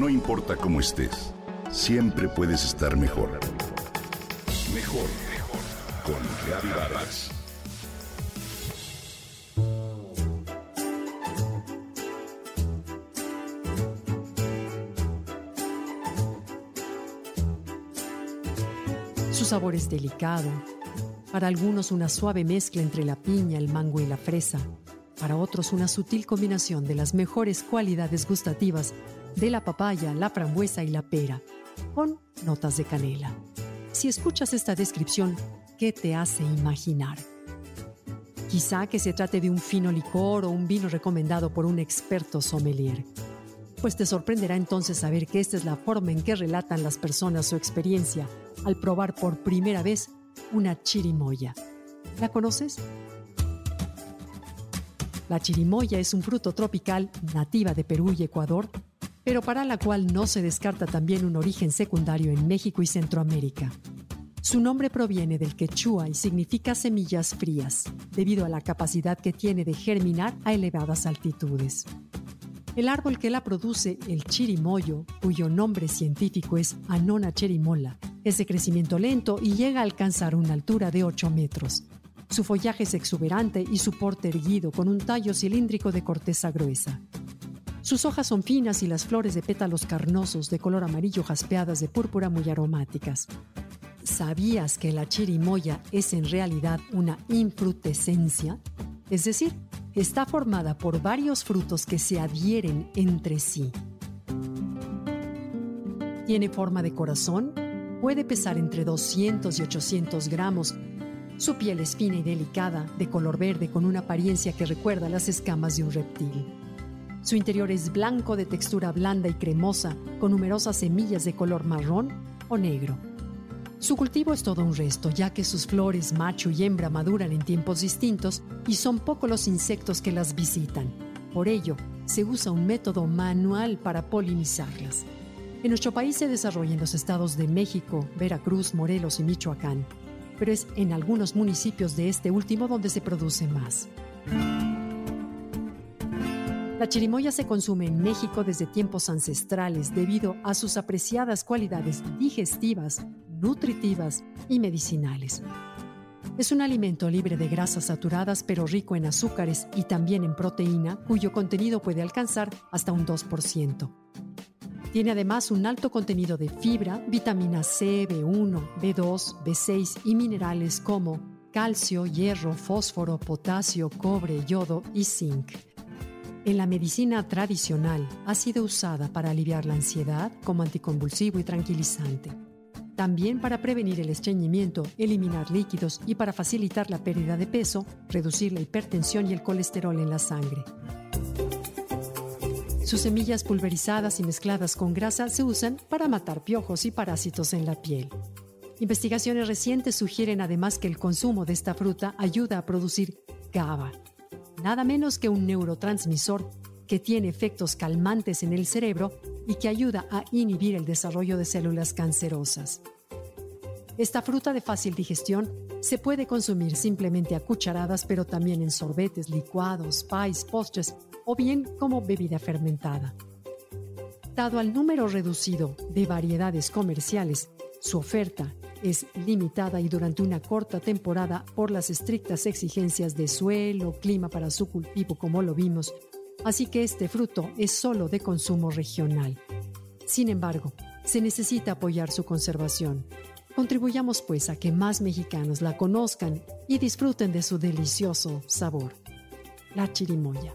No importa cómo estés, siempre puedes estar mejor. Mejor, mejor. Con Vargas. Su sabor es delicado. Para algunos una suave mezcla entre la piña, el mango y la fresa. Para otros una sutil combinación de las mejores cualidades gustativas de la papaya, la frambuesa y la pera, con notas de canela. Si escuchas esta descripción, ¿qué te hace imaginar? Quizá que se trate de un fino licor o un vino recomendado por un experto sommelier. Pues te sorprenderá entonces saber que esta es la forma en que relatan las personas su experiencia al probar por primera vez una chirimoya. ¿La conoces? La chirimoya es un fruto tropical nativa de Perú y Ecuador pero para la cual no se descarta también un origen secundario en México y Centroamérica. Su nombre proviene del quechua y significa semillas frías, debido a la capacidad que tiene de germinar a elevadas altitudes. El árbol que la produce, el chirimoyo, cuyo nombre científico es Anona cherimola, es de crecimiento lento y llega a alcanzar una altura de 8 metros. Su follaje es exuberante y su porte erguido con un tallo cilíndrico de corteza gruesa. Sus hojas son finas y las flores de pétalos carnosos de color amarillo jaspeadas de púrpura muy aromáticas. ¿Sabías que la chirimoya es en realidad una infrutescencia? Es decir, está formada por varios frutos que se adhieren entre sí. Tiene forma de corazón, puede pesar entre 200 y 800 gramos. Su piel es fina y delicada, de color verde con una apariencia que recuerda las escamas de un reptil. Su interior es blanco de textura blanda y cremosa, con numerosas semillas de color marrón o negro. Su cultivo es todo un resto, ya que sus flores macho y hembra maduran en tiempos distintos y son pocos los insectos que las visitan. Por ello, se usa un método manual para polinizarlas. En nuestro país se desarrolla en los estados de México, Veracruz, Morelos y Michoacán, pero es en algunos municipios de este último donde se produce más. La chirimoya se consume en México desde tiempos ancestrales debido a sus apreciadas cualidades digestivas, nutritivas y medicinales. Es un alimento libre de grasas saturadas pero rico en azúcares y también en proteína, cuyo contenido puede alcanzar hasta un 2%. Tiene además un alto contenido de fibra, vitamina C, B1, B2, B6 y minerales como calcio, hierro, fósforo, potasio, cobre, yodo y zinc. En la medicina tradicional ha sido usada para aliviar la ansiedad como anticonvulsivo y tranquilizante. También para prevenir el estreñimiento, eliminar líquidos y para facilitar la pérdida de peso, reducir la hipertensión y el colesterol en la sangre. Sus semillas pulverizadas y mezcladas con grasa se usan para matar piojos y parásitos en la piel. Investigaciones recientes sugieren además que el consumo de esta fruta ayuda a producir GABA, nada menos que un neurotransmisor que tiene efectos calmantes en el cerebro y que ayuda a inhibir el desarrollo de células cancerosas. Esta fruta de fácil digestión se puede consumir simplemente a cucharadas, pero también en sorbetes, licuados, pies, postres o bien como bebida fermentada. Dado al número reducido de variedades comerciales, su oferta es limitada y durante una corta temporada por las estrictas exigencias de suelo, clima para su cultivo, como lo vimos, así que este fruto es solo de consumo regional. Sin embargo, se necesita apoyar su conservación. Contribuyamos pues a que más mexicanos la conozcan y disfruten de su delicioso sabor. La chirimoya.